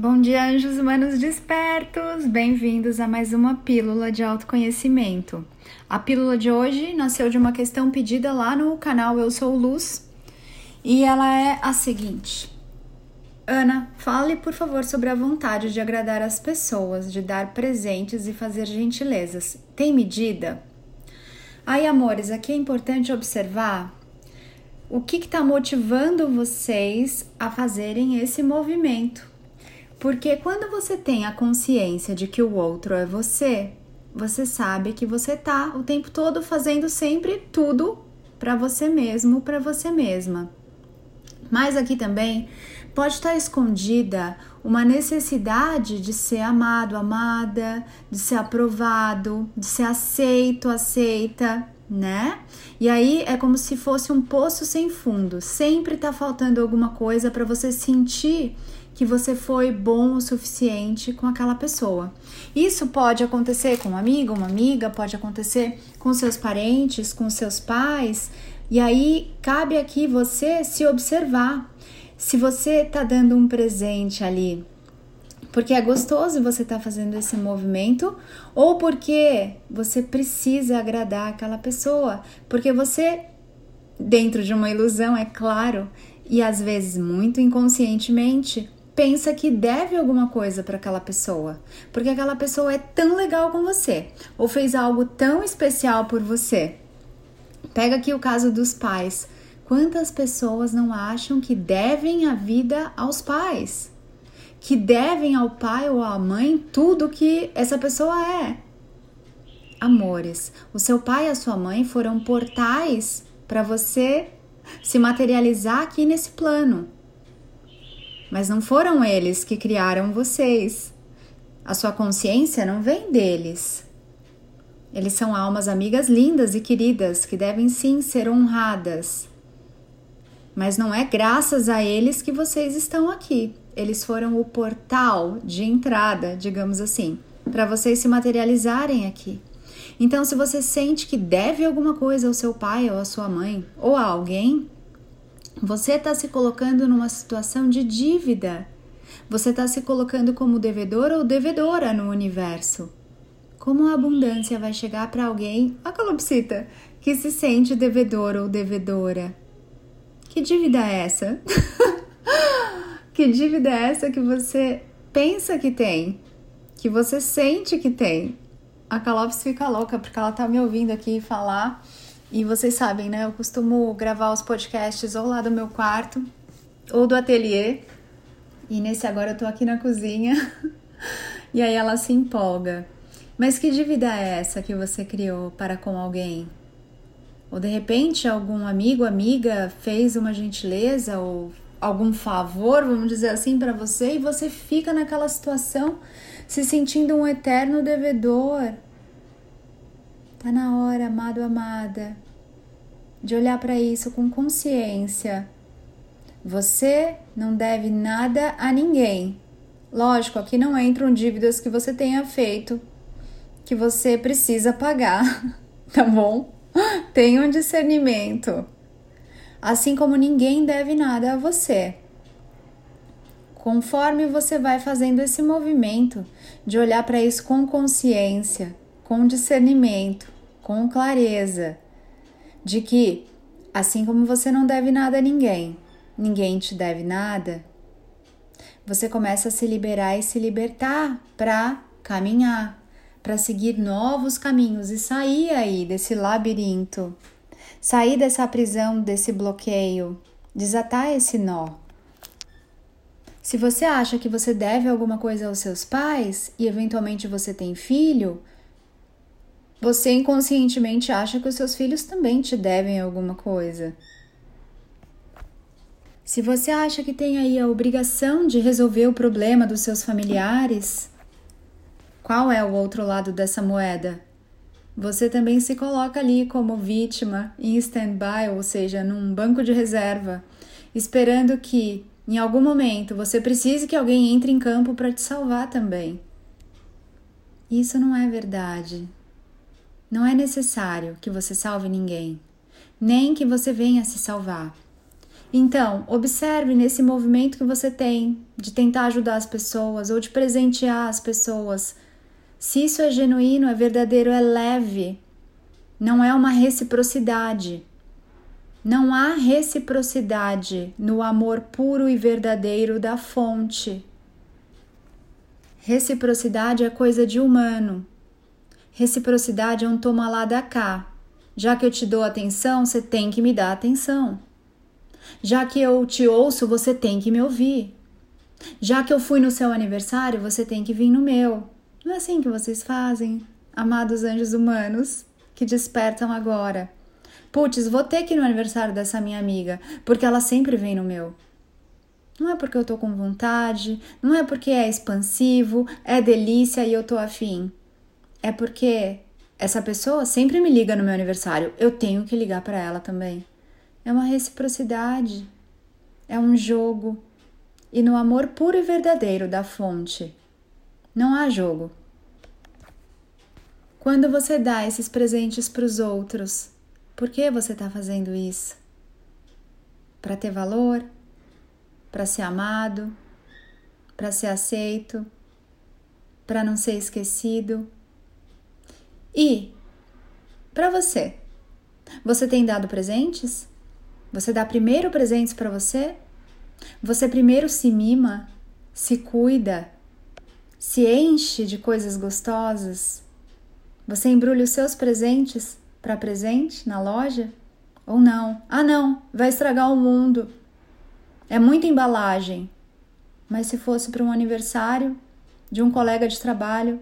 Bom dia, anjos humanos despertos! Bem-vindos a mais uma pílula de autoconhecimento. A pílula de hoje nasceu de uma questão pedida lá no canal Eu Sou Luz e ela é a seguinte: Ana, fale por favor sobre a vontade de agradar as pessoas, de dar presentes e fazer gentilezas. Tem medida? Aí, amores, aqui é importante observar o que está motivando vocês a fazerem esse movimento porque quando você tem a consciência de que o outro é você, você sabe que você tá o tempo todo fazendo sempre tudo para você mesmo, para você mesma. Mas aqui também pode estar escondida uma necessidade de ser amado, amada, de ser aprovado, de ser aceito, aceita, né? E aí é como se fosse um poço sem fundo. Sempre tá faltando alguma coisa para você sentir que você foi bom o suficiente com aquela pessoa. Isso pode acontecer com um amigo, uma amiga, pode acontecer com seus parentes, com seus pais, e aí cabe aqui você se observar. Se você tá dando um presente ali, porque é gostoso você estar tá fazendo esse movimento, ou porque você precisa agradar aquela pessoa, porque você, dentro de uma ilusão, é claro, e às vezes muito inconscientemente, pensa que deve alguma coisa para aquela pessoa, porque aquela pessoa é tão legal com você ou fez algo tão especial por você. Pega aqui o caso dos pais. Quantas pessoas não acham que devem a vida aos pais? Que devem ao pai ou à mãe tudo que essa pessoa é? Amores, o seu pai e a sua mãe foram portais para você se materializar aqui nesse plano mas não foram eles que criaram vocês. A sua consciência não vem deles. Eles são almas amigas lindas e queridas que devem sim ser honradas. Mas não é graças a eles que vocês estão aqui. Eles foram o portal de entrada, digamos assim, para vocês se materializarem aqui. Então, se você sente que deve alguma coisa ao seu pai ou à sua mãe ou a alguém, você está se colocando numa situação de dívida. Você está se colocando como devedor ou devedora no universo. Como a abundância vai chegar para alguém, a calopsita, que se sente devedor ou devedora? Que dívida é essa? que dívida é essa que você pensa que tem? Que você sente que tem? A Calops fica louca porque ela tá me ouvindo aqui falar e vocês sabem, né? Eu costumo gravar os podcasts ou lá do meu quarto ou do ateliê. E nesse agora eu tô aqui na cozinha. e aí ela se empolga. Mas que dívida é essa que você criou para com alguém? Ou de repente algum amigo, amiga fez uma gentileza ou algum favor, vamos dizer assim, para você e você fica naquela situação se sentindo um eterno devedor Tá na hora, amado, amada, de olhar para isso com consciência. Você não deve nada a ninguém. Lógico, aqui não entram dívidas que você tenha feito, que você precisa pagar, tá bom? Tenha um discernimento. Assim como ninguém deve nada a você. Conforme você vai fazendo esse movimento de olhar para isso com consciência, com discernimento, com clareza, de que assim como você não deve nada a ninguém, ninguém te deve nada, você começa a se liberar e se libertar para caminhar, para seguir novos caminhos e sair aí desse labirinto, sair dessa prisão, desse bloqueio, desatar esse nó. Se você acha que você deve alguma coisa aos seus pais e eventualmente você tem filho, você inconscientemente acha que os seus filhos também te devem alguma coisa. Se você acha que tem aí a obrigação de resolver o problema dos seus familiares, qual é o outro lado dessa moeda? Você também se coloca ali como vítima em stand-by, ou seja, num banco de reserva, esperando que em algum momento você precise que alguém entre em campo para te salvar também. Isso não é verdade. Não é necessário que você salve ninguém, nem que você venha se salvar. Então, observe nesse movimento que você tem de tentar ajudar as pessoas ou de presentear as pessoas. Se isso é genuíno, é verdadeiro, é leve, não é uma reciprocidade. Não há reciprocidade no amor puro e verdadeiro da fonte. Reciprocidade é coisa de humano. Reciprocidade é um toma lá da cá. Já que eu te dou atenção, você tem que me dar atenção. Já que eu te ouço, você tem que me ouvir. Já que eu fui no seu aniversário, você tem que vir no meu. Não é assim que vocês fazem, amados anjos humanos que despertam agora. Putz, vou ter que ir no aniversário dessa minha amiga, porque ela sempre vem no meu. Não é porque eu tô com vontade, não é porque é expansivo, é delícia e eu tô afim. É porque essa pessoa sempre me liga no meu aniversário, eu tenho que ligar para ela também. É uma reciprocidade, é um jogo. E no amor puro e verdadeiro da fonte, não há jogo. Quando você dá esses presentes para os outros, por que você está fazendo isso? Para ter valor? Para ser amado? Para ser aceito? Para não ser esquecido? E para você, você tem dado presentes? Você dá primeiro presentes para você? Você primeiro se mima, se cuida, se enche de coisas gostosas? Você embrulha os seus presentes para presente na loja? Ou não? Ah, não, vai estragar o mundo. É muita embalagem. Mas se fosse para um aniversário de um colega de trabalho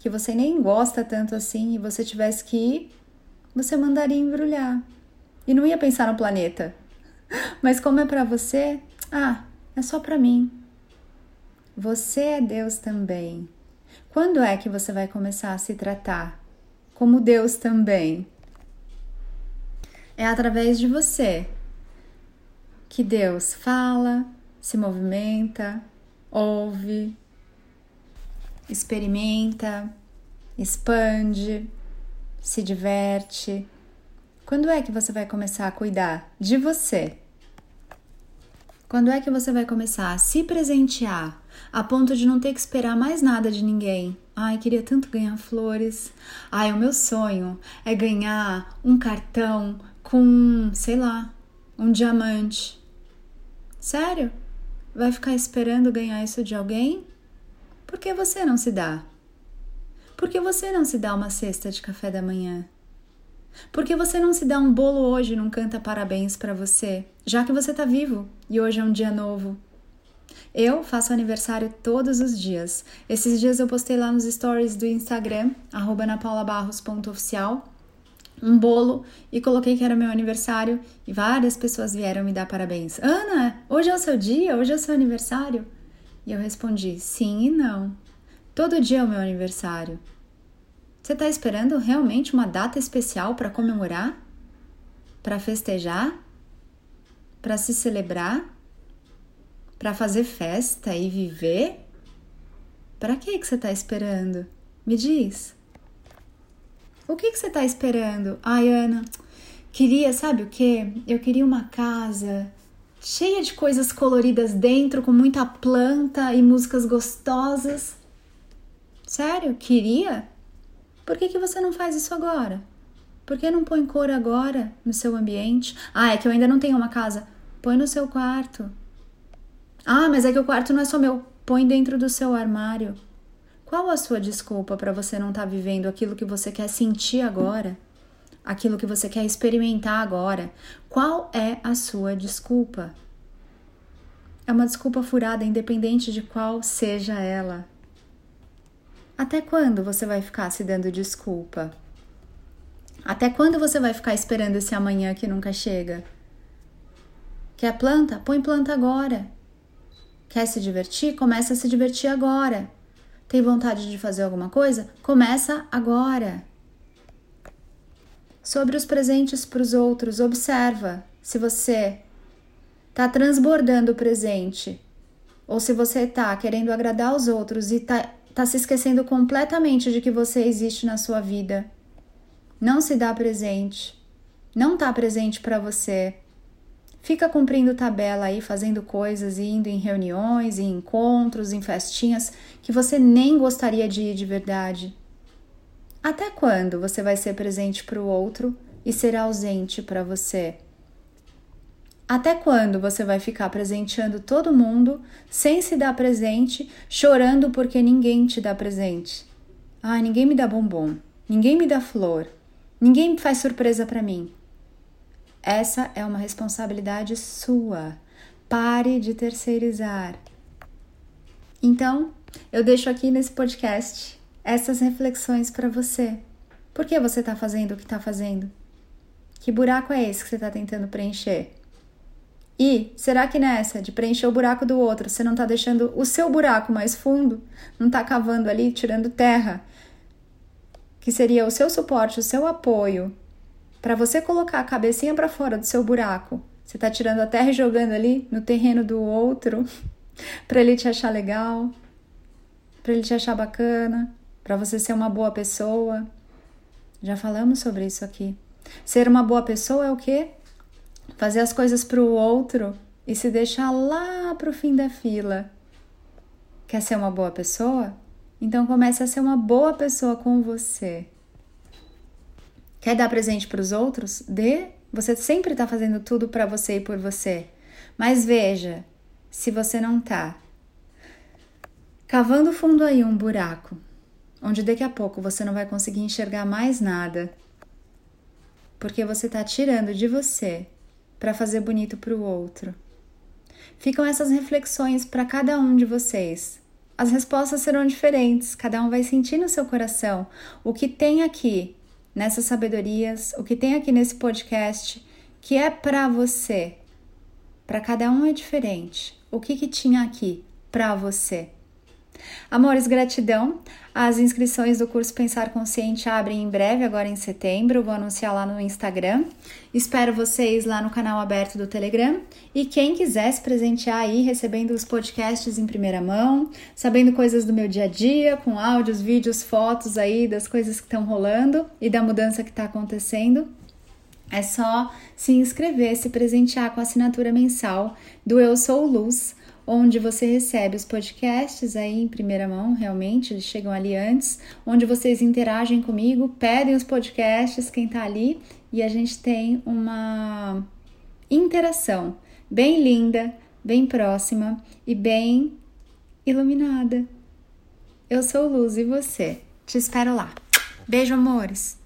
que você nem gosta tanto assim e você tivesse que ir, você mandaria embrulhar. E não ia pensar no planeta. Mas como é para você, ah, é só para mim. Você é Deus também. Quando é que você vai começar a se tratar como Deus também. É através de você que Deus fala, se movimenta, ouve, experimenta, expande, se diverte. Quando é que você vai começar a cuidar de você? Quando é que você vai começar a se presentear a ponto de não ter que esperar mais nada de ninguém? Ai, queria tanto ganhar flores. Ai, o meu sonho é ganhar um cartão com, sei lá, um diamante. Sério? Vai ficar esperando ganhar isso de alguém? Por que você não se dá? Por que você não se dá uma cesta de café da manhã? Por que você não se dá um bolo hoje e não canta parabéns para você, já que você tá vivo e hoje é um dia novo? Eu faço aniversário todos os dias. Esses dias eu postei lá nos stories do Instagram, anapaulabarros.oficial, um bolo e coloquei que era meu aniversário e várias pessoas vieram me dar parabéns. Ana, hoje é o seu dia? Hoje é o seu aniversário? E eu respondi sim e não. Todo dia é o meu aniversário. Você está esperando realmente uma data especial para comemorar? Para festejar? Para se celebrar? Para fazer festa e viver? Para que que você está esperando? Me diz. O que que você está esperando? Ai, Ana, queria, sabe o que? Eu queria uma casa cheia de coisas coloridas dentro, com muita planta e músicas gostosas. Sério? Queria? Por que, que você não faz isso agora? Por que não põe cor agora no seu ambiente? Ah, é que eu ainda não tenho uma casa. Põe no seu quarto. Ah, mas é que o quarto não é só meu. Põe dentro do seu armário. Qual a sua desculpa para você não estar tá vivendo aquilo que você quer sentir agora? Aquilo que você quer experimentar agora? Qual é a sua desculpa? É uma desculpa furada, independente de qual seja ela. Até quando você vai ficar se dando desculpa? Até quando você vai ficar esperando esse amanhã que nunca chega? Quer planta? Põe planta agora. Quer se divertir? Começa a se divertir agora. Tem vontade de fazer alguma coisa? Começa agora. Sobre os presentes para os outros, observa se você está transbordando o presente ou se você está querendo agradar os outros e está tá se esquecendo completamente de que você existe na sua vida. Não se dá presente. Não está presente para você. fica cumprindo tabela aí, fazendo coisas, indo em reuniões, em encontros, em festinhas que você nem gostaria de ir de verdade. Até quando você vai ser presente para o outro e ser ausente para você? Até quando você vai ficar presenteando todo mundo sem se dar presente, chorando porque ninguém te dá presente? Ah, ninguém me dá bombom, ninguém me dá flor, ninguém faz surpresa para mim. Essa é uma responsabilidade sua. Pare de terceirizar. Então, eu deixo aqui nesse podcast essas reflexões para você. Por que você está fazendo o que está fazendo? Que buraco é esse que você está tentando preencher? E será que nessa de preencher o buraco do outro, você não está deixando o seu buraco mais fundo? Não está cavando ali, tirando terra? Que seria o seu suporte, o seu apoio para você colocar a cabecinha para fora do seu buraco. Você está tirando a terra e jogando ali no terreno do outro para ele te achar legal, para ele te achar bacana, para você ser uma boa pessoa. Já falamos sobre isso aqui. Ser uma boa pessoa é o quê? fazer as coisas para o outro e se deixar lá para o fim da fila. Quer ser uma boa pessoa? Então comece a ser uma boa pessoa com você. Quer dar presente para os outros? Dê. Você sempre está fazendo tudo para você e por você. Mas veja, se você não está cavando fundo aí um buraco, onde daqui a pouco você não vai conseguir enxergar mais nada, porque você está tirando de você para fazer bonito para o outro? Ficam essas reflexões para cada um de vocês. As respostas serão diferentes, cada um vai sentir no seu coração o que tem aqui nessas sabedorias, o que tem aqui nesse podcast que é para você. Para cada um é diferente. O que, que tinha aqui para você? Amores, gratidão. As inscrições do curso Pensar Consciente abrem em breve, agora em setembro. Vou anunciar lá no Instagram. Espero vocês lá no canal aberto do Telegram. E quem quiser se presentear aí, recebendo os podcasts em primeira mão, sabendo coisas do meu dia a dia, com áudios, vídeos, fotos aí das coisas que estão rolando e da mudança que está acontecendo, é só se inscrever, se presentear com a assinatura mensal do Eu Sou Luz onde você recebe os podcasts aí em primeira mão, realmente, eles chegam ali antes, onde vocês interagem comigo, pedem os podcasts, quem tá ali, e a gente tem uma interação bem linda, bem próxima e bem iluminada. Eu sou Luz e você. Te espero lá. Beijo, amores!